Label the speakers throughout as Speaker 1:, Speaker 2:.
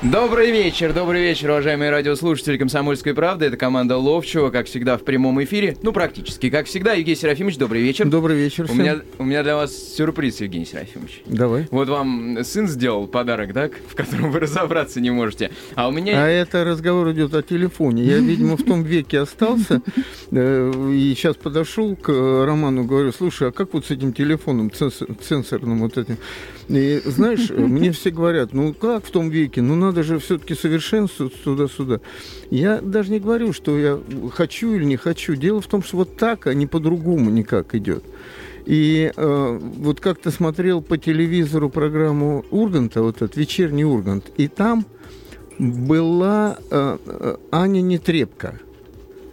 Speaker 1: Добрый вечер, добрый вечер, уважаемые радиослушатели «Комсомольской правды». Это команда Ловчева, как всегда, в прямом эфире. Ну, практически, как всегда. Евгений Серафимович, добрый вечер.
Speaker 2: Добрый вечер
Speaker 1: У меня, у меня для вас сюрприз, Евгений Серафимович.
Speaker 2: Давай.
Speaker 1: Вот вам сын сделал подарок, так, в котором вы разобраться не можете. А у меня...
Speaker 2: А это разговор идет о телефоне. Я, видимо, в том веке остался. э, И сейчас подошел к Роману, говорю, слушай, а как вот с этим телефоном цензорным вот этим? И знаешь, мне все говорят, ну как в том веке? Ну надо же все-таки совершенствоваться туда-сюда. Я даже не говорю, что я хочу или не хочу. Дело в том, что вот так, а не по-другому никак идет. И э, вот как-то смотрел по телевизору программу Урганта, вот этот вечерний Ургант, и там была э, э, Аня Нетребко.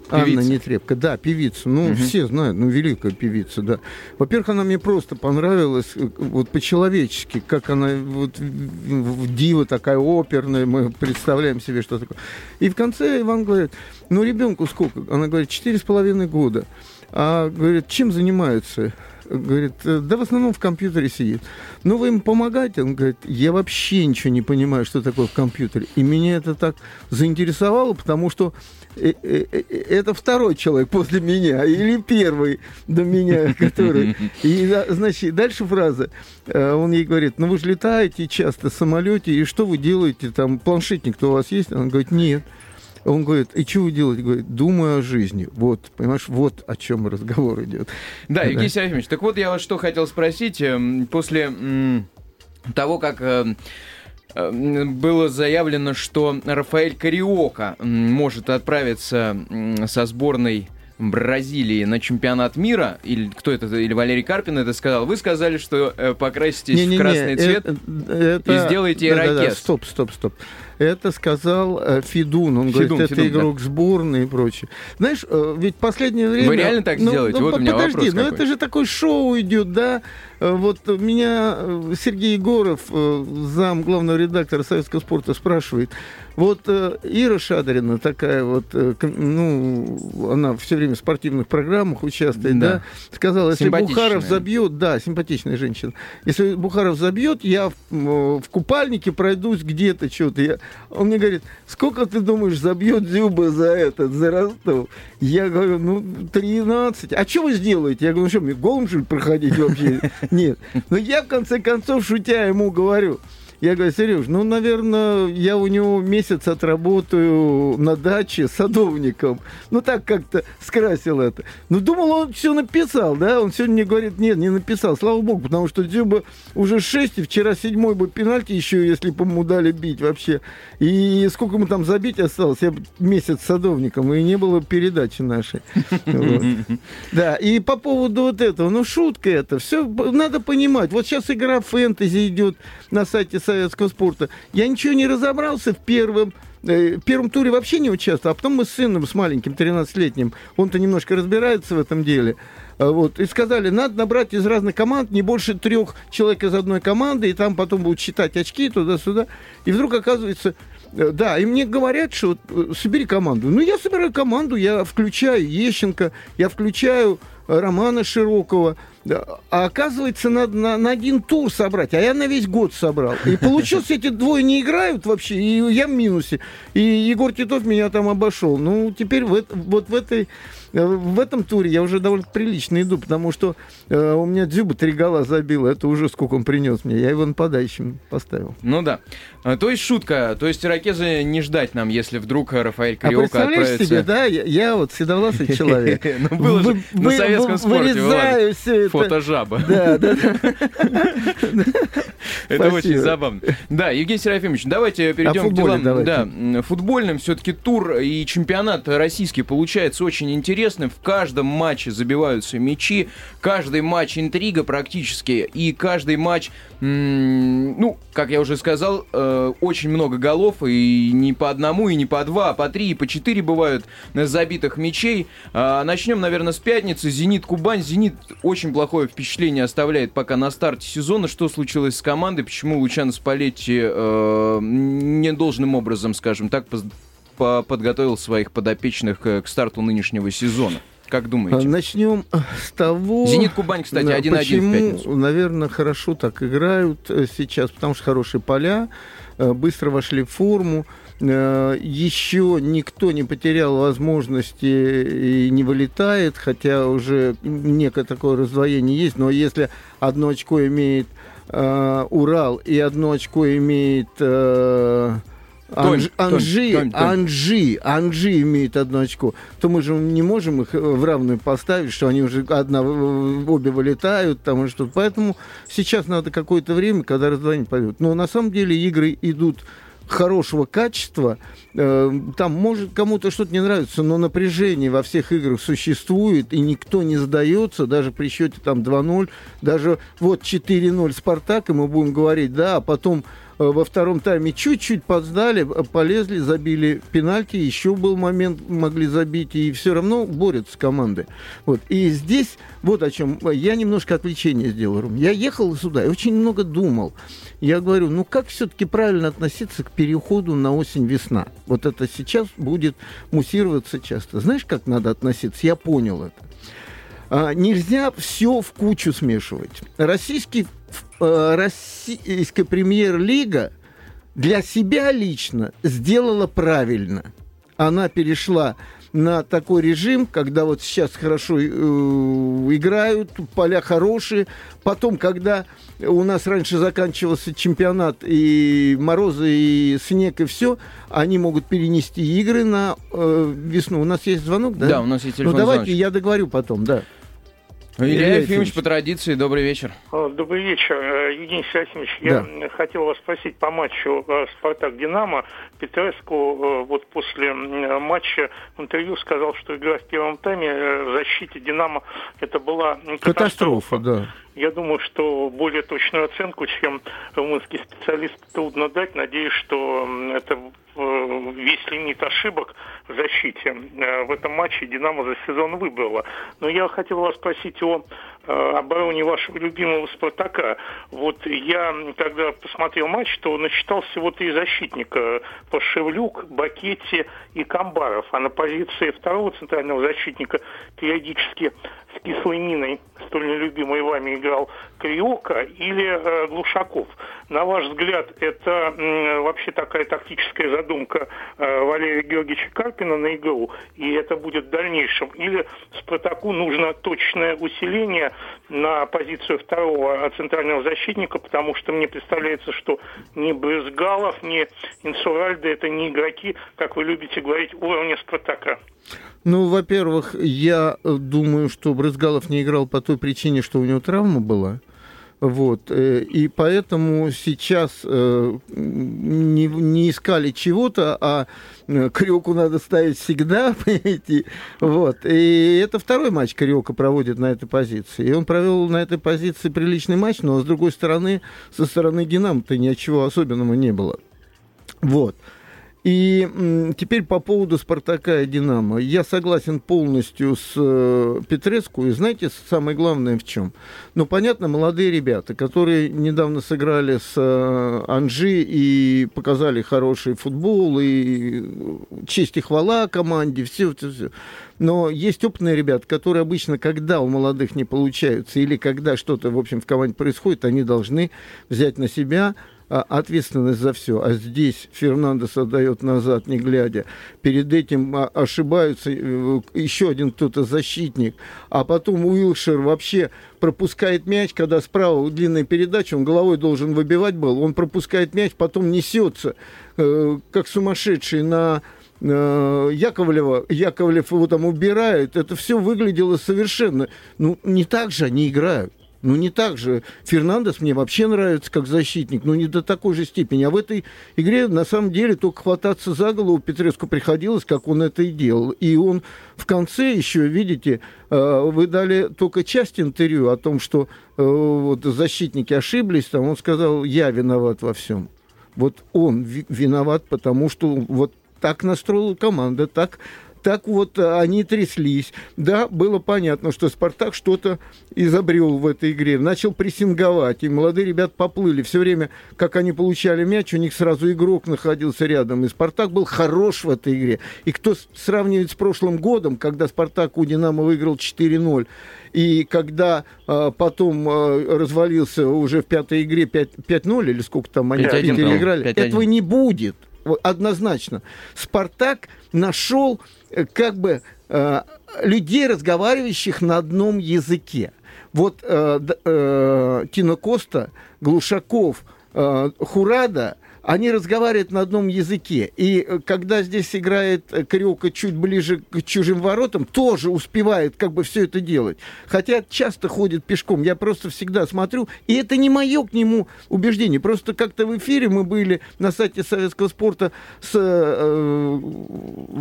Speaker 2: Анна
Speaker 1: Певица.
Speaker 2: Нетребко, да, певица. Ну, все знают, ну, великая певица, да. Во-первых, она мне просто понравилась, э, вот по-человечески, как она вот дива такая оперная, мы представляем себе, что такое. И в конце Иван говорит, ну, ребенку сколько? Она говорит, четыре с половиной года. А, говорит, чем занимается? Говорит, «Э, да в основном в компьютере сидит. Ну, вы ему помогаете? Он говорит, я вообще ничего не понимаю, что такое в компьютере. И меня это так заинтересовало, потому что это второй человек после меня, или первый до меня, который... И, значит, дальше фраза. Э, Он ей говорит, ну вы же летаете часто в самолете, и что вы делаете? Там планшетник-то у вас есть? Она говорит, нет. Он говорит, и что вы делаете? Говорит, думаю о жизни. Вот, понимаешь, вот о чем разговор идет.
Speaker 1: Да,
Speaker 2: Да.
Speaker 1: Евгений Серафимович, так вот я вас что хотел спросить. эм, После того, как эм, было заявлено, что Рафаэль Кариока может отправиться со сборной Бразилии на чемпионат мира, или кто это, или Валерий Карпин это сказал, вы сказали, что э, покраситесь
Speaker 2: Не-не-не,
Speaker 1: в красный цвет.
Speaker 2: э- это-
Speaker 1: и сделаете
Speaker 2: Да-да-да,
Speaker 1: ирокез.
Speaker 2: Стоп, стоп, стоп. Это сказал э, Фидун. Он говорит, это
Speaker 1: Фидун,
Speaker 2: игрок сборной и прочее. Знаешь, э, ведь последнее время...
Speaker 1: реально так сделаете? Вот у меня
Speaker 2: подожди,
Speaker 1: вопрос
Speaker 2: ну это же такое шоу идет, да? Э, Вот меня э, Сергей Егоров, э, зам главного редактора Советского спорта, спрашивает. Вот э, Ира Шадрина такая вот, э, ну, она все время в спортивных программах участвует,
Speaker 1: Да.
Speaker 2: да? Сказала, если. Бухаров забьет, да, симпатичная женщина. Если Бухаров забьет, я в, м, в купальнике пройдусь где-то что-то. Я- Он мне говорит, сколько ты думаешь забьет Зюба за этот, за Ростов? Я говорю, ну, 13. А что вы сделаете? Я говорю, ну что, мне голым, что ли, проходить вообще? Нет. Но я, в конце концов, шутя ему говорю, я говорю, Сереж, ну, наверное, я у него месяц отработаю на даче садовником. Ну, так как-то скрасил это. Ну, думал, он все написал, да? Он сегодня мне говорит, нет, не написал. Слава богу, потому что Дзюба уже 6, и вчера седьмой бы пенальти еще, если бы ему дали бить вообще. И сколько ему там забить осталось? Я месяц садовником, и не было передачи нашей. Да, и по поводу вот этого, ну, шутка это, все надо понимать. Вот сейчас игра фэнтези идет на сайте советского спорта. Я ничего не разобрался в первом э, в первом туре вообще не участвовал, а потом мы с сыном, с маленьким, 13-летним, он-то немножко разбирается в этом деле, а вот, и сказали, надо набрать из разных команд не больше трех человек из одной команды, и там потом будут считать очки туда-сюда. И вдруг оказывается, э, да, и мне говорят, что вот, э, собери команду. Ну, я собираю команду, я включаю Ещенко, я включаю Романа Широкого, а оказывается, надо на, на один тур собрать, а я на весь год собрал. И получилось, эти двое не играют вообще, и я в минусе. И Егор Титов меня там обошел. Ну, теперь в, вот в этой э, в этом туре я уже довольно прилично иду, потому что э, у меня Дзюба три гола забил, это уже сколько он принес мне, я его нападающим поставил.
Speaker 1: Ну да. А, То есть шутка, то есть ирокезы не ждать нам, если вдруг Рафаэль
Speaker 2: А
Speaker 1: Кариока
Speaker 2: представляешь
Speaker 1: отправится...
Speaker 2: себе, да, я, я вот седовласый человек.
Speaker 1: Ну, было же на советском спорте,
Speaker 2: Вырезаю все это.
Speaker 1: Фото жаба.
Speaker 2: Да, да.
Speaker 1: Это очень забавно. Да, Евгений Серафимович, давайте перейдем к делам. Да, футбольным все-таки тур и чемпионат российский получается очень интересным. В каждом матче забиваются мячи, каждый матч интрига практически, и каждый матч, ну, как я уже сказал, э, очень много голов, и не по одному, и не по два, а по три, и по четыре бывают забитых мячей. А, Начнем, наверное, с пятницы. Зенит Кубань. Зенит очень плохое впечатление оставляет пока на старте сезона. Что случилось с командой? Почему Лучано Спалетти э, недолжным образом, скажем так, поз- подготовил своих подопечных к старту нынешнего сезона? Как думаете?
Speaker 2: Начнем с того...
Speaker 1: «Зенит Кубань», кстати, 1-1
Speaker 2: почему,
Speaker 1: в пятницу.
Speaker 2: наверное, хорошо так играют э, сейчас, потому что хорошие поля, э, быстро вошли в форму. Э, Еще никто не потерял возможности и не вылетает, хотя уже некое такое раздвоение есть. Но если одно очко имеет Урал и одно очко имеет... Анж, Анжи, Тонь, Тонь. Анжи, Анжи имеет одно очко, то мы же не можем их в равную поставить, что они уже одна, обе вылетают, там и что. Поэтому сейчас надо какое-то время, когда раздвоение пойдет. Но на самом деле игры идут хорошего качества. Э, там может кому-то что-то не нравится, но напряжение во всех играх существует, и никто не сдается, даже при счете там 2-0, даже вот 4-0 Спартак, и мы будем говорить, да, а потом Э, во втором тайме чуть-чуть подсдали, э, полезли, забили пенальти, еще был момент, могли забить, и все равно борются команды. Вот. И здесь вот о чем. Я немножко отвлечение сделал, Рум. Я ехал сюда и очень много думал. Я говорю, ну как все-таки правильно относиться к переходу на осень-весна? Вот это сейчас будет муссироваться часто. Знаешь, как надо относиться? Я понял это. А, нельзя все в кучу смешивать. Российский Э, российская премьер-лига для себя лично сделала правильно. Она перешла на такой режим, когда вот сейчас хорошо э, играют, поля хорошие. Потом, когда у нас раньше заканчивался чемпионат, и морозы, и снег, и все, они могут перенести игры на э, весну. У нас есть звонок, да?
Speaker 1: Да, у нас есть телефон.
Speaker 2: Ну, давайте я договорю потом, да.
Speaker 1: Илья Ефимович, по традиции, добрый вечер.
Speaker 3: Добрый вечер, э, Евгений Серафимович. Да. Я хотел вас спросить по матчу э, «Спартак-Динамо». Петреску э, вот после матча в интервью сказал, что игра в первом тайме в защите «Динамо» это была катастрофа. катастрофа да. Я думаю, что более точную оценку, чем румынский специалист, трудно дать. Надеюсь, что это весь лимит ошибок в защите в этом матче «Динамо» за сезон выбрала. Но я хотел вас спросить о Э, обороне вашего любимого «Спартака». Вот я, когда посмотрел матч, то насчитал всего три защитника. Пашевлюк, Бакетти и Камбаров. А на позиции второго центрального защитника периодически с кислой миной, столь нелюбимой вами, играл Криока или э, Глушаков. На ваш взгляд, это э, вообще такая тактическая задумка э, Валерия Георгиевича Карпина на игру, и это будет в дальнейшем? Или Спартаку нужно точное усиление на позицию второго центрального защитника, потому что мне представляется, что ни Брызгалов, ни Инсуральда это не игроки, как вы любите говорить, уровня Спартака.
Speaker 2: Ну, во-первых, я думаю, что Брызгалов не играл по той причине, что у него травма была. Вот. Э, и поэтому сейчас э, не, не искали чего-то, а э, Крюку надо ставить всегда, понимаете. Вот. И это второй матч Крюка проводит на этой позиции. И он провел на этой позиции приличный матч, но, с другой стороны, со стороны Динамо-то ничего особенного не было. Вот. И теперь по поводу «Спартака» и «Динамо». Я согласен полностью с э, Петреску. И знаете, самое главное в чем? Ну, понятно, молодые ребята, которые недавно сыграли с э, Анжи и показали хороший футбол, и честь и хвала команде, все, все, все. Но есть опытные ребята, которые обычно, когда у молодых не получаются, или когда что-то, в общем, в команде происходит, они должны взять на себя ответственность за все. А здесь Фернандес отдает назад, не глядя. Перед этим а, ошибаются э, еще один кто-то защитник. А потом Уилшер вообще пропускает мяч, когда справа длинная передача, он головой должен выбивать был. Он пропускает мяч, потом несется, э, как сумасшедший на э, Яковлева, Яковлев его там убирает, это все выглядело совершенно, ну, не так же они играют. Ну, не так же. Фернандес мне вообще нравится как защитник, но не до такой же степени. А в этой игре, на самом деле, только хвататься за голову Петреску приходилось, как он это и делал. И он в конце еще, видите, э, вы дали только часть интервью о том, что э, вот, защитники ошиблись, там он сказал, я виноват во всем. Вот он виноват, потому что вот так настроила команда, так Так вот, они тряслись. Да, было понятно, что «Спартак» что-то изобрел в этой игре. Начал прессинговать, и молодые ребята поплыли. Все время, как они получали мяч, у них сразу игрок находился рядом. И «Спартак» был хорош в этой игре. И кто сравнивает с прошлым годом, когда «Спартак» у «Динамо» выиграл 4-0, и когда э, потом э, развалился уже в пятой игре 5-0, или сколько там они играли, этого не будет однозначно. Спартак нашел э, как бы э, людей, разговаривающих на одном языке. Вот э, э, Тина Коста, Глушаков, э, Хурада они разговаривают на одном языке. И э, когда здесь играет э, Крюка чуть ближе к чужим воротам, тоже успевает как бы все это делать. Хотя часто ходит пешком. Я просто всегда смотрю. И это не мое к нему убеждение. Просто как-то в эфире мы были на сайте советского спорта с э,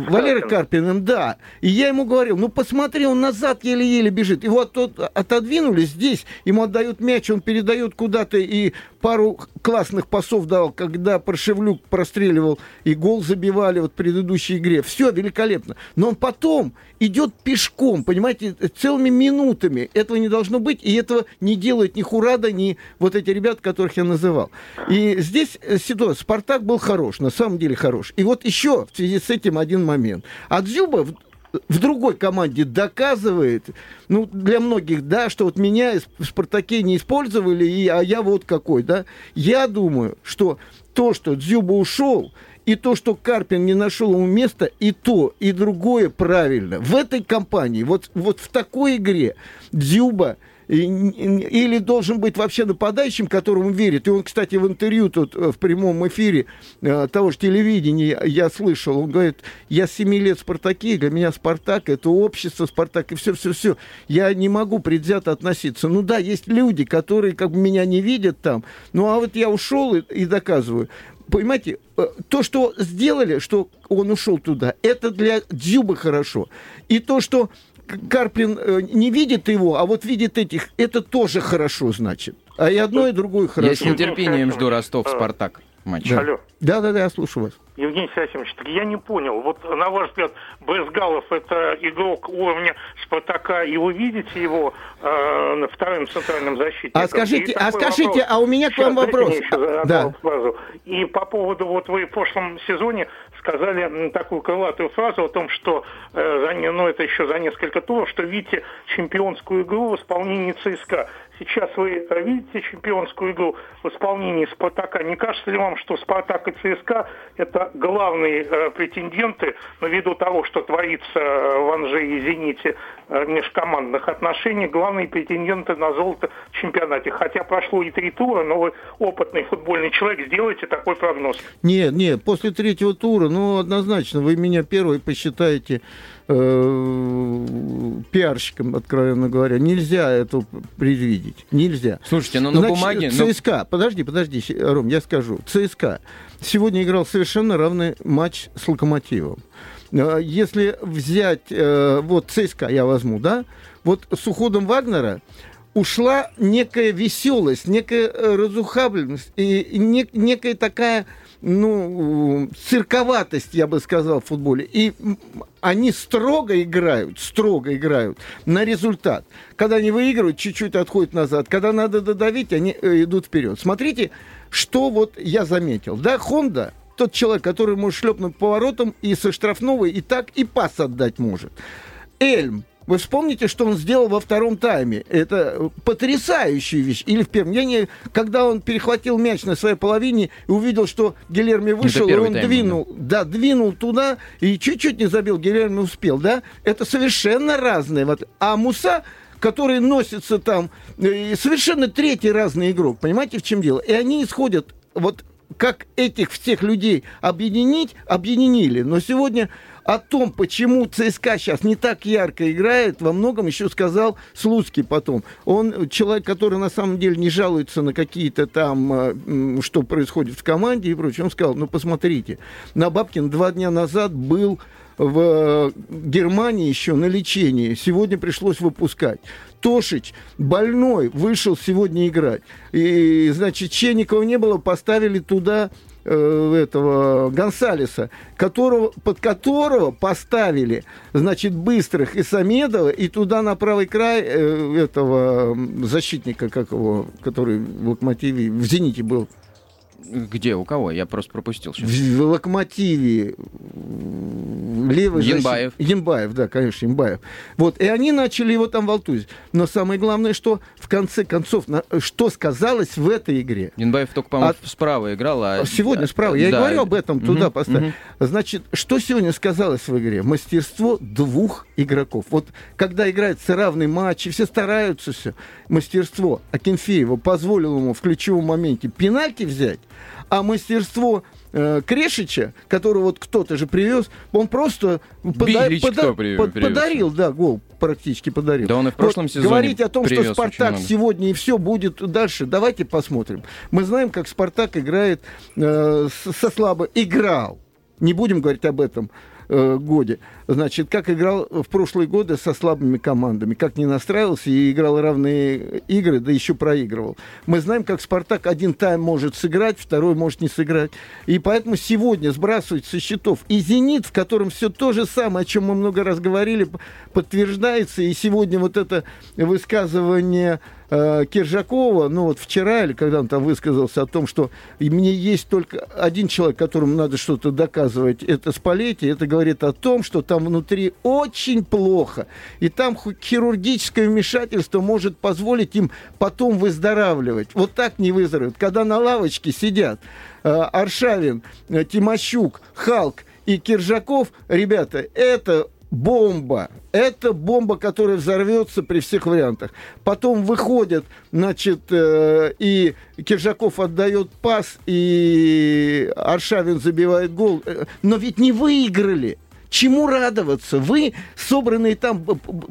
Speaker 2: Валерой Карпиным, да. И я ему говорил, ну посмотри, он назад еле-еле бежит. Его от, отодвинули здесь, ему отдают мяч, он передает куда-то и пару классных пасов дал, когда Паршевлюк простреливал и гол забивали вот в предыдущей игре. Все великолепно. Но он потом идет пешком, понимаете, целыми минутами. Этого не должно быть, и этого не делают ни Хурада, ни вот эти ребята, которых я называл. И здесь э, ситуация. Спартак был хорош, на самом деле хорош. И вот еще в связи с этим один момент. А Дзюба в другой команде доказывает, ну, для многих, да, что вот меня в «Спартаке» не использовали, и, а я вот какой, да. Я думаю, что то, что Дзюба ушел, и то, что Карпин не нашел ему места, и то, и другое правильно. В этой компании, вот, вот в такой игре Дзюба или должен быть вообще нападающим, которому верит. И он, кстати, в интервью тут э, в прямом эфире э, того же телевидения я слышал, он говорит, я 7 лет в «Спартаке», для меня «Спартак» — это общество «Спартак», и все-все-все. Я не могу предвзято относиться. Ну да, есть люди, которые как бы меня не видят там, ну а вот я ушел и, и доказываю понимаете, э, то, что сделали, что он ушел туда, это для Дзюбы хорошо. И то, что Карпин э, не видит его, а вот видит этих, это тоже хорошо, значит. А и одно, и другое хорошо.
Speaker 1: Я с нетерпением жду Ростов-Спартак матч.
Speaker 2: Да. Алло. Да, да, да, я слушаю вас.
Speaker 3: Евгений Серафимович, так я не понял. Вот, на ваш взгляд, Безгалов это игрок уровня Спартака, и вы видите его э, вторым центральным защитником?
Speaker 2: А скажите, а скажите, вопрос. а у меня к вам вопрос.
Speaker 3: да. фразу. И по поводу, вот вы в прошлом сезоне сказали такую крылатую фразу о том, что э, за, ну, это еще за несколько туров, что видите чемпионскую игру в исполнении ЦСКА. Сейчас вы видите чемпионскую игру в исполнении Спартака. Не кажется ли вам, что Спартак и ЦСКА это главные э, претенденты, но ввиду того, что творится э, в Анже и Зените э, межкомандных отношений, главные претенденты на золото в чемпионате. Хотя прошло и три тура, но вы опытный футбольный человек, сделайте такой прогноз.
Speaker 2: Нет, нет, после третьего тура, ну, однозначно, вы меня первый посчитаете э, пиарщиком, откровенно говоря. Нельзя это предвидеть. Нельзя.
Speaker 1: Слушайте, ну на Значит, бумаге...
Speaker 2: ЦСКА, ну... подожди, подожди, Ром, я скажу. ЦСКА сегодня играл совершенно равный матч с Локомотивом. Э, если взять, э, вот ЦСКА я возьму, да, вот с уходом Вагнера ушла некая веселость, некая э, разухабленность и некая такая ну, цирковатость, я бы сказал, в футболе. И они строго играют, строго играют на результат. Когда они выигрывают, чуть-чуть отходят назад. Когда надо додавить, они э, идут вперед. Смотрите, что вот я заметил. Да, Хонда, тот человек, который может шлепнуть поворотом и со штрафного и так, и пас отдать может. Эльм, вы вспомните, что он сделал во втором тайме. Это потрясающая вещь. Или в первом. Я не... Когда он перехватил мяч на своей половине и увидел, что Гилерми вышел, и он тайм, двинул, да. да, двинул туда и чуть-чуть не забил, Гилерми успел, да? Это совершенно разное. А Муса который носится там, э, совершенно третий разный игрок. Понимаете, в чем дело? И они исходят вот как этих всех людей объединить, объединили. Но сегодня о том, почему ЦСКА сейчас не так ярко играет, во многом еще сказал Слуцкий потом. Он человек, который на самом деле не жалуется на какие-то там, э, что происходит в команде и прочее. Он сказал, ну посмотрите, Набабкин два дня назад был в Германии еще на лечении. Сегодня пришлось выпускать. Тошич, больной, вышел сегодня играть. И, значит, Ченникова не было, поставили туда э, этого Гонсалеса, которого, под которого поставили, значит, быстрых и Самедова, и туда на правый край э, этого защитника, как его, который в Локомотиве, в Зените был.
Speaker 1: Где, у кого? Я просто пропустил сейчас.
Speaker 2: В, в Локомотиве левый
Speaker 1: Янбаев.
Speaker 2: Защит... Янбаев, да, конечно, Янбаев. Вот, и они начали его там волтузить. Но самое главное, что в конце концов, на... что сказалось в этой игре?
Speaker 1: Янбаев только, по-моему, От... справа играл. А...
Speaker 2: Сегодня справа. Я да. и говорю об этом, туда угу, поставь. Угу. Значит, что сегодня сказалось в игре? Мастерство двух игроков. Вот когда играется равный матч, и все стараются все, мастерство Акинфеева позволило ему в ключевом моменте пенальти взять, а мастерство э, Крешича, которого вот кто-то же привез, он просто
Speaker 1: пода- пода- при- под-
Speaker 2: подарил, да, гол практически подарил.
Speaker 1: Да он и в прошлом
Speaker 2: вот
Speaker 1: сезоне
Speaker 2: Говорить о том, что Спартак сегодня и все будет дальше, давайте посмотрим. Мы знаем, как Спартак играет э, со слабо, играл. Не будем говорить об этом э, годе. Значит, как играл в прошлые годы со слабыми командами, как не настраивался и играл равные игры, да еще проигрывал. Мы знаем, как Спартак один тайм может сыграть, второй может не сыграть. И поэтому сегодня сбрасывать со счетов и «Зенит», в котором все то же самое, о чем мы много раз говорили, подтверждается. И сегодня вот это высказывание э, Киржакова, ну вот вчера или когда он там высказался о том, что мне есть только один человек, которому надо что-то доказывать, это Спалетти, это говорит о том, что там внутри очень плохо, и там хирургическое вмешательство может позволить им потом выздоравливать. Вот так не выздоровеют. Когда на лавочке сидят э, Аршавин, э, Тимощук, Халк и Киржаков, ребята, это бомба. Это бомба, которая взорвется при всех вариантах. Потом выходят, значит, э, и Киржаков отдает пас, и Аршавин забивает гол. Э, но ведь не выиграли. Чему радоваться? Вы, собранные там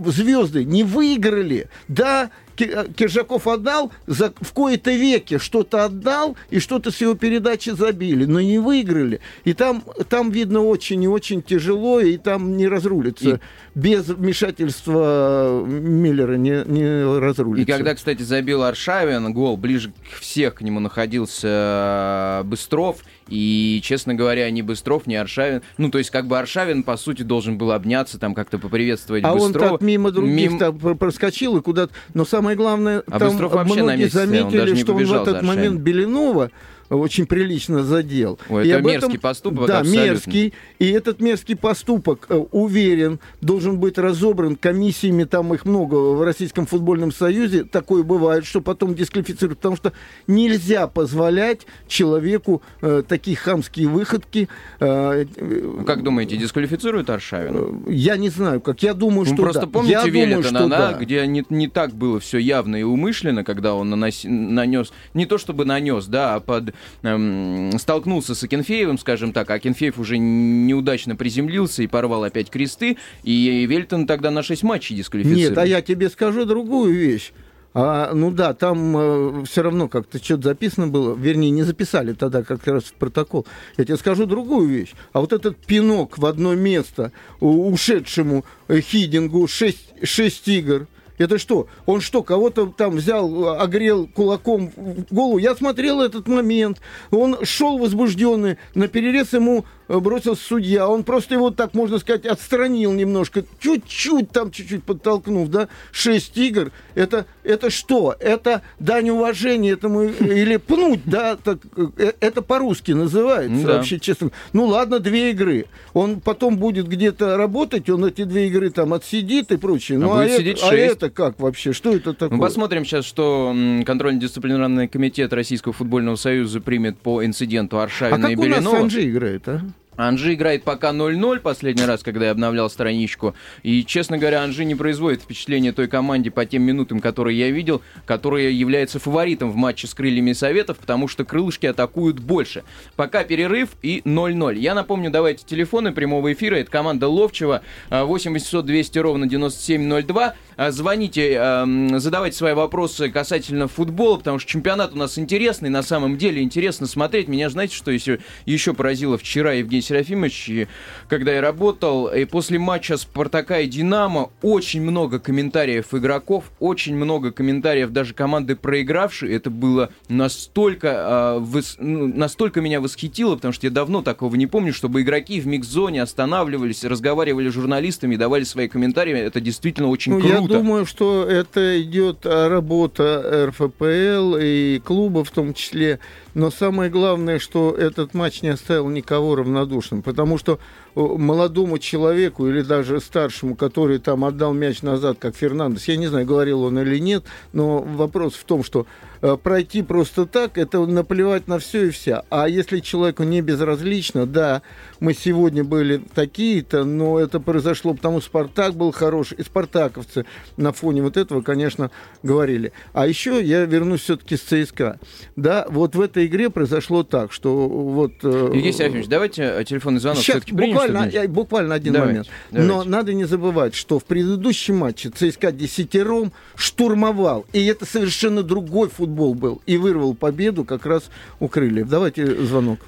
Speaker 2: звезды, не выиграли. Да, Киржаков отдал, за, в кои-то веке что-то отдал, и что-то с его передачи забили, но не выиграли. И там, там видно, очень и очень тяжело, и там не разрулится. И... Без вмешательства Миллера не, не разрулится.
Speaker 1: И когда, кстати, забил Аршавин гол, ближе всех к нему находился э, Быстров, и, честно говоря, ни Быстров, ни Аршавин. Ну, то есть, как бы Аршавин, по сути, должен был обняться, там как-то поприветствовать
Speaker 2: а
Speaker 1: Быстрова.
Speaker 2: А он так мимо других Мим... там проскочил и куда-то... Но самое главное,
Speaker 1: а
Speaker 2: там
Speaker 1: Быстров вообще
Speaker 2: многие
Speaker 1: на месте,
Speaker 2: заметили, что он в этот момент Белинова очень прилично задел.
Speaker 1: Ой,
Speaker 2: и
Speaker 1: это мерзкий этом, поступок,
Speaker 2: Да,
Speaker 1: абсолютно.
Speaker 2: мерзкий. И этот мерзкий поступок, э, уверен, должен быть разобран комиссиями, там их много в Российском футбольном союзе. Такое бывает, что потом дисквалифицируют, потому что нельзя позволять человеку э, такие хамские выходки.
Speaker 1: Э, ну, как думаете, дисквалифицируют Аршавина?
Speaker 2: Э, я не знаю, как. Я думаю,
Speaker 1: что просто
Speaker 2: да.
Speaker 1: помните
Speaker 2: я
Speaker 1: думаю, да. где не, не так было все явно и умышленно, когда он нанос, нанес, не то чтобы нанес, да, а под эм, столкнулся с Акинфеевым, скажем так, а Акинфеев уже неудачно приземлился и порвал опять кресты, и Вельтон тогда на 6 матчей дисквалифицировал.
Speaker 2: Нет, а я тебе скажу другую вещь. А, ну да, там э, все равно как-то что-то записано было, вернее, не записали тогда как раз в протокол. Я тебе скажу другую вещь. А вот этот пинок в одно место ушедшему Хидингу 6, 6 игр, это что? Он что, кого-то там взял, огрел кулаком в голову? Я смотрел этот момент. Он шел возбужденный. На перерез ему бросил судья, он просто его, так можно сказать, отстранил немножко, чуть-чуть там, чуть-чуть подтолкнув, да, шесть игр, это, это что? Это дань уважения этому, или пнуть, да, так, э, это по-русски называется, да. вообще, честно. Ну, ладно, две игры. Он потом будет где-то работать, он эти две игры там отсидит и прочее. Ну, а, а, это, а это как вообще? Что это такое?
Speaker 1: Мы посмотрим сейчас, что контрольно-дисциплинарный комитет Российского футбольного союза примет по инциденту Аршавина
Speaker 2: а
Speaker 1: и Белинова. А
Speaker 2: как у нас Анжи играет, а?
Speaker 1: Анжи играет пока 0-0 последний раз, когда я обновлял страничку. И, честно говоря, Анжи не производит впечатление той команде по тем минутам, которые я видел, которая является фаворитом в матче с крыльями Советов, потому что крылышки атакуют больше. Пока перерыв и 0-0. Я напомню, давайте телефоны прямого эфира. Это команда Ловчева 8 800 200 ровно 9702. А, звоните, задавайте свои вопросы касательно футбола, потому что чемпионат у нас интересный, на самом деле интересно смотреть. Меня знаете, что еще, еще поразило вчера Евгений Серафимович, когда я работал, и после матча Спартака и Динамо очень много комментариев игроков, очень много комментариев даже команды проигравшей. Это было настолько, э, выс... ну, настолько меня восхитило, потому что я давно такого не помню, чтобы игроки в микс-зоне останавливались, разговаривали с журналистами, давали свои комментарии. Это действительно очень
Speaker 2: ну,
Speaker 1: круто.
Speaker 2: Я думаю, что это идет работа РФПЛ и клуба в том числе. Но самое главное, что этот матч не оставил никого равнодушным, потому что молодому человеку или даже старшему, который там отдал мяч назад, как Фернандес, я не знаю, говорил он или нет, но вопрос в том, что э, пройти просто так, это наплевать на все и вся. А если человеку не безразлично, да, мы сегодня были такие-то, но это произошло потому, что Спартак был хороший, и спартаковцы на фоне вот этого, конечно, говорили. А еще я вернусь все-таки с ЦСКА. Да, вот в этой игре произошло так, что вот...
Speaker 1: Э, Евгений Серафимович, давайте э, телефонный звонок все-таки примем
Speaker 2: буквально, я, буквально один давайте, момент. Давайте. Но надо не забывать, что в предыдущем матче ЦСКА десятером штурмовал. И это совершенно другой футбол был. И вырвал победу как раз у крыльев. Давайте звонок.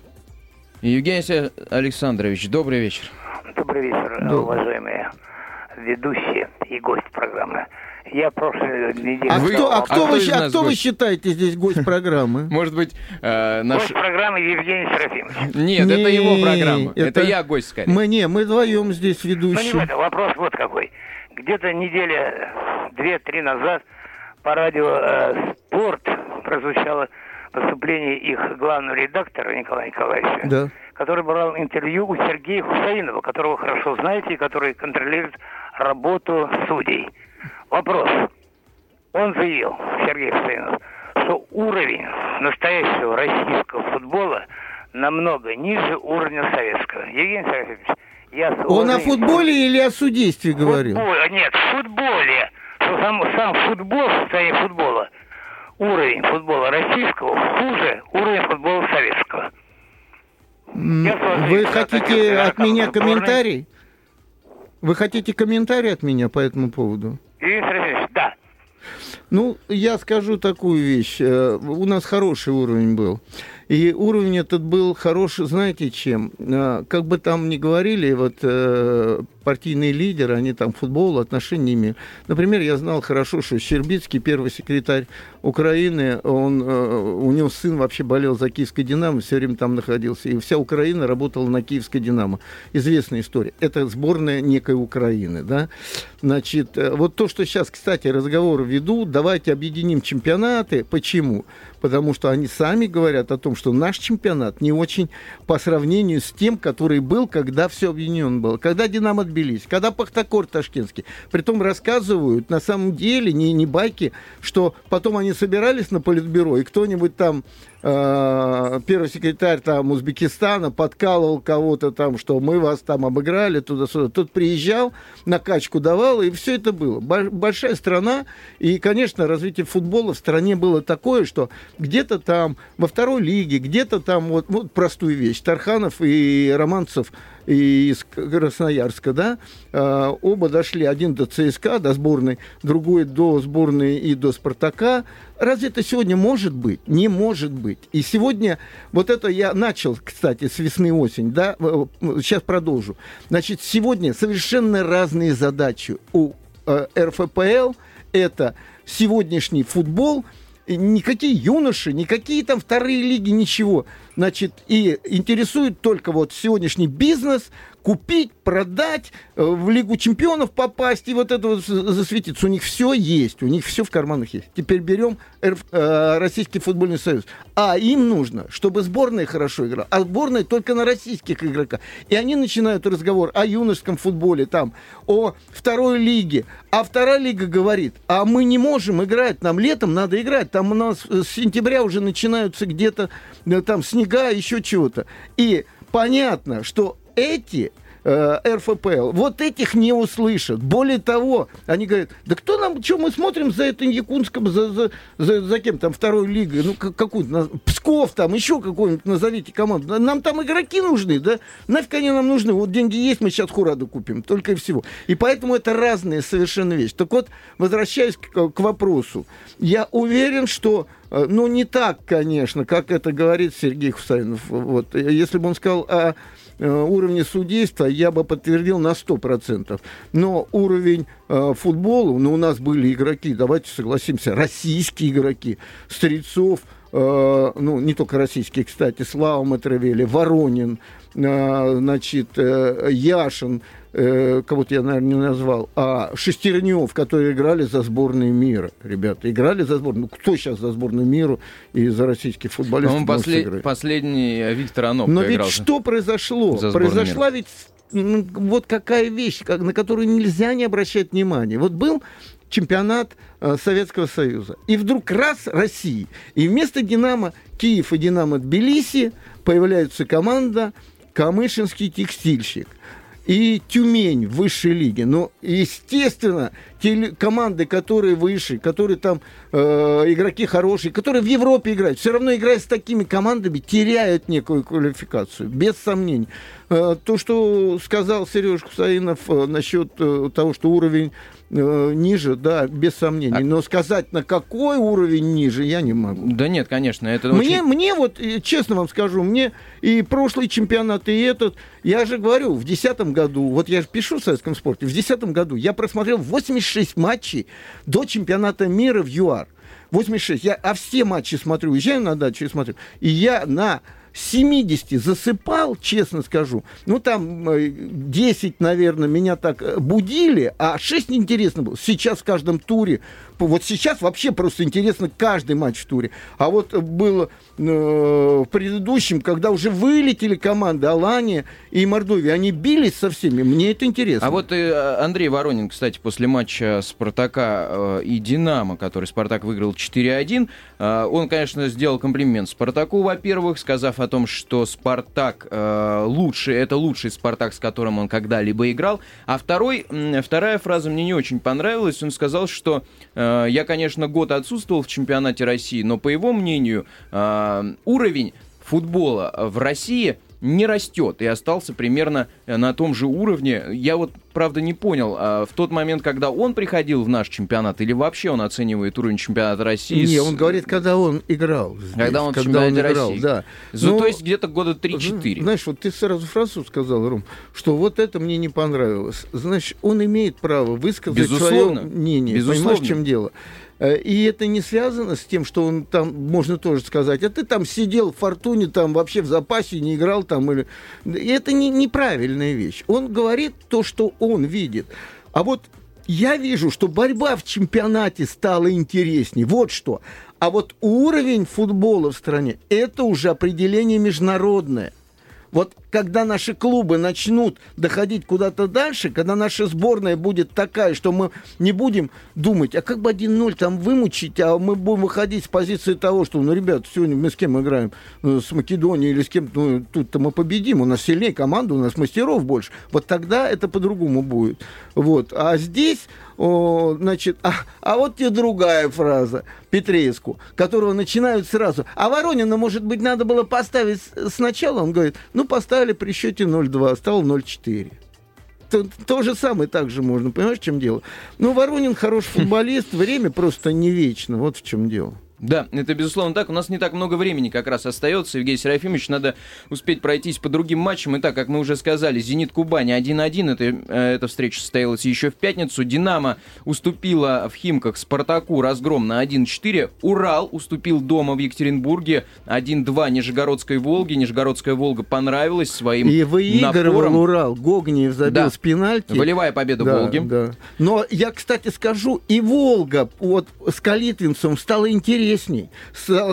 Speaker 1: Евгений Александрович, добрый вечер.
Speaker 4: Добрый вечер, добрый. уважаемые ведущие и гость программы. Я прошлой неделе...
Speaker 2: А, кто, а, кто, а вы, а кто вы считаете здесь гость программы?
Speaker 1: Может быть, э, наш...
Speaker 4: Гость программы Евгений Серафимович.
Speaker 1: Нет, это его программа. Это, я гость, скорее.
Speaker 2: Мы не, мы вдвоем здесь ведущие. Ну, не
Speaker 4: это, вопрос вот какой. Где-то неделя две-три назад по радио э, «Спорт» прозвучало выступление их главного редактора Николая Николаевича, да. который брал интервью у Сергея Хусаинова, которого хорошо знаете, и который контролирует работу судей. Вопрос. Он заявил, Сергей Хусаинов, что уровень настоящего российского футбола намного ниже уровня советского. Евгений Сергеевич,
Speaker 2: я... Он о футболе или о судействе говорил?
Speaker 4: Футбол, нет, в футболе. Что сам, сам футбол, состояние футбола, уровень футбола российского хуже уровня футбола советского.
Speaker 2: Вы хотите от меня комментарий? Вы хотите комментарий от меня по этому поводу?
Speaker 4: да.
Speaker 2: Ну, я скажу такую вещь. Э, у нас хороший уровень был. И уровень этот был хороший, знаете, чем? Э, как бы там ни говорили, вот э, партийные лидеры, они там футбол, отношения имеют. Например, я знал хорошо, что Щербицкий, первый секретарь Украины, он, у него сын вообще болел за киевской «Динамо», все время там находился. И вся Украина работала на киевской «Динамо». Известная история. Это сборная некой Украины, да? Значит, вот то, что сейчас, кстати, разговоры ведут, давайте объединим чемпионаты. Почему? Потому что они сами говорят о том, что наш чемпионат не очень по сравнению с тем, который был, когда все объединено было. Когда «Динамо» отбились, когда «Пахтакор» ташкентский. Притом рассказывают, на самом деле, не, не байки, что потом они собирались на политбюро, и кто-нибудь там Э, первый секретарь там Узбекистана подкалывал кого-то там, что мы вас там обыграли туда-сюда. Тут приезжал, накачку давал, и все это было. Большая страна, и, конечно, развитие футбола в стране было такое, что где-то там во второй лиге, где-то там, вот, вот простую вещь, Тарханов и Романцев из Красноярска, да, э, оба дошли, один до ЦСКА, до сборной, другой до сборной и до Спартака, Разве это сегодня может быть? Не может быть. И сегодня, вот это я начал, кстати, с весны осень, да, сейчас продолжу. Значит, сегодня совершенно разные задачи у э, РФПЛ. Это сегодняшний футбол, никакие юноши, никакие там вторые лиги, ничего. Значит, и интересует только вот сегодняшний бизнес, купить, продать, э, в Лигу чемпионов попасть и вот это вот засветиться. У них все есть, у них все в карманах есть. Теперь берем РФ, э, Российский футбольный союз. А им нужно, чтобы сборная хорошо играла, а сборная только на российских игроках. И они начинают разговор о юношеском футболе, там, о второй лиге. А вторая лига говорит, а мы не можем играть, нам летом надо играть. Там у нас с сентября уже начинаются где-то э, там снега, еще чего-то. И понятно, что эти э, РФПЛ, вот этих не услышат. Более того, они говорят, да кто нам, что мы смотрим за этим Якунском, за, за, за, за кем там второй лигой, ну какую-то, Псков там, еще какую-нибудь назовите команду. Нам там игроки нужны, да? Нафиг они нам нужны? Вот деньги есть, мы сейчас Хураду купим, только и всего. И поэтому это разные совершенно вещи. Так вот, возвращаясь к, к вопросу, я уверен, что э, ну, не так, конечно, как это говорит Сергей Хусайнов. Вот. Если бы он сказал э, уровне судейства я бы подтвердил на 100%. Но уровень э, футбола, ну, у нас были игроки, давайте согласимся, российские игроки, Стрельцов, э, ну, не только российские, кстати, Слава Матравели, Воронин, э, значит, э, Яшин, э, кого-то я, наверное, не назвал, а Шестернев, которые играли за сборную мира. Ребята, играли за сборную. Ну, кто сейчас за сборную мира и за российских футболистов
Speaker 1: ну, послед... Последний Виктор Анопко
Speaker 2: Но ведь что произошло? Произошла мира. ведь вот какая вещь, как, на которую нельзя не обращать внимания. Вот был чемпионат э, Советского Союза. И вдруг раз России. И вместо «Динамо» Киев и «Динамо» Тбилиси появляется команда «Камышинский текстильщик» и Тюмень в высшей лиге. Но, естественно, те команды, которые выше, которые там э, игроки хорошие, которые в Европе играют, все равно играя с такими командами, теряют некую квалификацию, без сомнений. Э, то, что сказал Сереж Хусаинов э, насчет э, того, что уровень ниже, да, без сомнений. А... Но сказать, на какой уровень ниже, я не могу.
Speaker 1: Да нет, конечно, это
Speaker 2: мне, очень... Мне вот, э, честно вам скажу, мне и прошлый чемпионат, и этот, я же говорю, в 2010 году, вот я же пишу в советском спорте, в 2010 году я просмотрел 86 матчей до чемпионата мира в ЮАР. 86. Я а все матчи смотрю, уезжаю на дачу и смотрю. И я на 70 засыпал, честно скажу. Ну, там 10, э, наверное, меня так э, будили, а 6 неинтересно было. Сейчас в каждом туре вот сейчас вообще просто интересно каждый матч в туре. А вот было э, в предыдущем, когда уже вылетели команды Алания и Мордовия, они бились со всеми. Мне это интересно.
Speaker 1: А вот э, Андрей Воронин, кстати, после матча Спартака и Динамо, который Спартак выиграл 4-1, э, он, конечно, сделал комплимент Спартаку, во-первых, сказав о том, что Спартак э, лучший, это лучший Спартак, с которым он когда-либо играл. А второй, вторая фраза мне не очень понравилась. Он сказал, что Э, я, конечно, год отсутствовал в чемпионате России, но, по его мнению, э, уровень футбола в России не растет и остался примерно э, на том же уровне. Я вот, правда, не понял, а в тот момент, когда он приходил в наш чемпионат, или вообще он оценивает уровень чемпионата России?
Speaker 2: Не, с... он говорит, когда он играл.
Speaker 1: Здесь, когда он когда в чемпионате он играл, России. Да. За, ну, то есть где-то года 3-4.
Speaker 2: Знаешь, вот ты сразу фразу сказал, Ром, что вот это мне не понравилось. Значит, он имеет право высказать
Speaker 1: Безусловно.
Speaker 2: свое мнение. Безусловно. Понимаешь, в чем дело? Э, и это не связано с тем, что он там, можно тоже сказать, а ты там сидел в фортуне, там вообще в запасе не играл там. Или... И это не, неправильная вещь. Он говорит то, что он видит. А вот я вижу, что борьба в чемпионате стала интереснее. Вот что. А вот уровень футбола в стране – это уже определение международное. Вот когда наши клубы начнут доходить куда-то дальше, когда наша сборная будет такая, что мы не будем думать, а как бы 1-0 там вымучить, а мы будем выходить с позиции того, что, ну, ребят, сегодня мы с кем играем? Ну, с Македонией или с кем? Ну, тут-то мы победим, у нас сильнее команда, у нас мастеров больше. Вот тогда это по-другому будет. Вот. А здесь, о, значит, а, а вот тебе другая фраза Петреевску, которого начинают сразу. А Воронина, может быть, надо было поставить сначала? Он говорит, ну, поставили при счете 0-2, стало 0-4. То, то же самое так же можно, понимаешь, в чем дело? Ну, Воронин хороший футболист, время просто не вечно, вот в чем дело.
Speaker 1: Да, это безусловно так. У нас не так много времени как раз остается. Евгений Серафимович, надо успеть пройтись по другим матчам. Итак, как мы уже сказали, «Зенит Кубани» 1-1. Это, э, эта встреча состоялась еще в пятницу. «Динамо» уступила в Химках «Спартаку» разгром на 1-4. «Урал» уступил дома в Екатеринбурге 1-2 Нижегородской «Волге». Нижегородская «Волга» понравилась своим
Speaker 2: И выигрывал напором. «Урал». Гогниев забил да. с пенальти.
Speaker 1: Волевая победа да, «Волги».
Speaker 2: Да. Но я, кстати, скажу, и «Волга» вот с Калитвинцем стала интереснее интересней,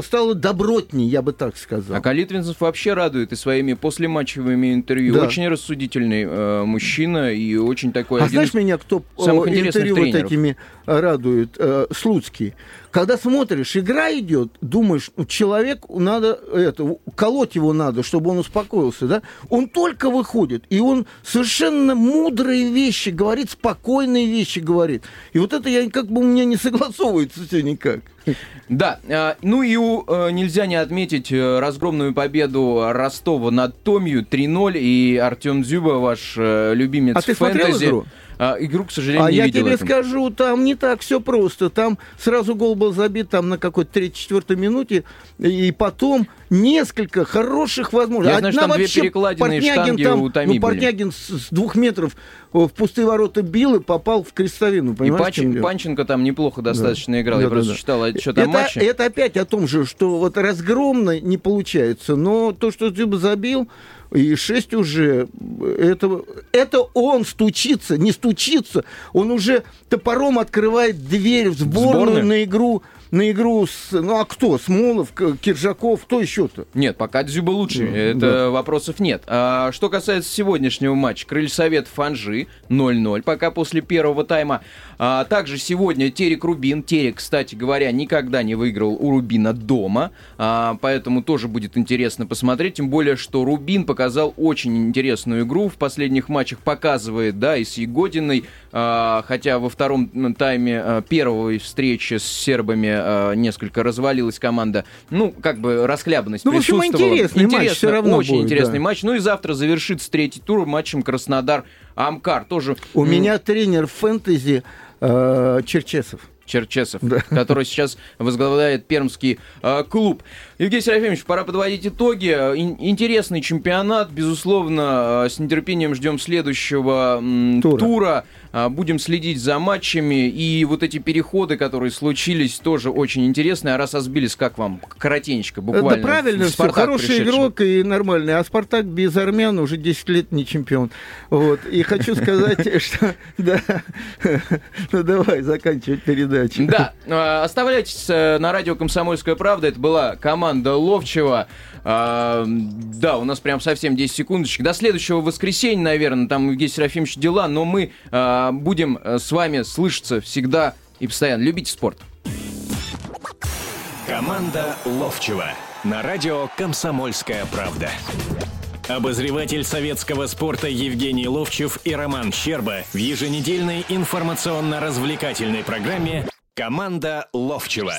Speaker 2: стало добротней, я бы так сказал.
Speaker 1: А Калитвинцев вообще радует и своими послематчевыми интервью. Да. Очень рассудительный э, мужчина и очень такой...
Speaker 2: А знаешь меня, кто самых интервью тренеров. вот этими радует? Э, Слуцкий. Когда смотришь, игра идет, думаешь, ну, человеку надо это, колоть его надо, чтобы он успокоился, да? Он только выходит, и он совершенно мудрые вещи говорит, спокойные вещи говорит. И вот это я как бы у меня не согласовывается все никак.
Speaker 1: Да, а, ну и э, нельзя не отметить э, разгромную победу Ростова над Томью 3-0, и Артем Дзюба, ваш э, любимец
Speaker 2: а ты фэнтези. Смотрел игру?
Speaker 1: а, игру, к сожалению,
Speaker 2: а
Speaker 1: не
Speaker 2: я
Speaker 1: видел.
Speaker 2: тебе
Speaker 1: этом.
Speaker 2: скажу, там не так все просто. Там сразу гол был забит там на какой-то 3-4 минуте, и потом несколько хороших возможностей.
Speaker 1: Я знаю, что там две перекладины и штанги
Speaker 2: там,
Speaker 1: у Томи
Speaker 2: ну, Портнягин с, с двух метров в пустые ворота бил и попал в крестовину.
Speaker 1: И Панченко, Панченко там неплохо достаточно да. играл. Да, Я да, просто да. читал отчет
Speaker 2: это,
Speaker 1: о матче.
Speaker 2: Это опять о том же, что вот разгромно не получается, но то, что Дзюба забил, и 6 уже, это, это он стучится, не стучится, он уже топором открывает дверь в сборную, сборную? на игру на игру с... Ну, а кто? Смолов, Киржаков, кто еще-то?
Speaker 1: Нет, пока Дзюба лучше, mm, это да. вопросов нет. А, что касается сегодняшнего матча, Крыльсовет Фанжи 0-0, пока после первого тайма. А, также сегодня Терек Рубин. Терек, кстати говоря, никогда не выиграл у Рубина дома, а, поэтому тоже будет интересно посмотреть, тем более, что Рубин показал очень интересную игру, в последних матчах показывает, да, и с Егодиной, а, хотя во втором тайме а, первой встречи с сербами э, несколько развалилась команда. Ну, как бы расхлябанность
Speaker 2: ну, присутствовала. В общем, интересный
Speaker 1: Интересно,
Speaker 2: матч все равно
Speaker 1: Очень
Speaker 2: будет,
Speaker 1: интересный
Speaker 2: да.
Speaker 1: матч. Ну и завтра завершится третий тур матчем Краснодар-Амкар. Тоже...
Speaker 2: У меня тренер фэнтези э, Черчесов.
Speaker 1: Черчесов, да. который сейчас возглавляет пермский э, клуб. Евгений Серафимович, пора подводить итоги. Ин- интересный чемпионат, безусловно, э, с нетерпением ждем следующего м, тура. тура. Э, будем следить за матчами. И вот эти переходы, которые случились, тоже очень интересные. А раз Асбилис, как вам? Коротенечко, буквально.
Speaker 2: Да правильно, все. Хороший пришедший. игрок и нормальный. А Спартак без армян уже 10 лет не чемпион. Вот. И хочу сказать, что... Да, ну давай, заканчивать передачу.
Speaker 1: Да, э, оставляйтесь э, на радио «Комсомольская правда». Это была команда Ловчева. А, да, у нас прям совсем 10 секундочек. До следующего воскресенья, наверное, там Евгений Серафимович дела, но мы а, будем э, с вами слышаться всегда и постоянно. Любите спорт.
Speaker 5: Команда Ловчева на радио «Комсомольская правда». Обозреватель советского спорта Евгений Ловчев и Роман Щерба в еженедельной информационно-развлекательной программе «Команда Ловчева».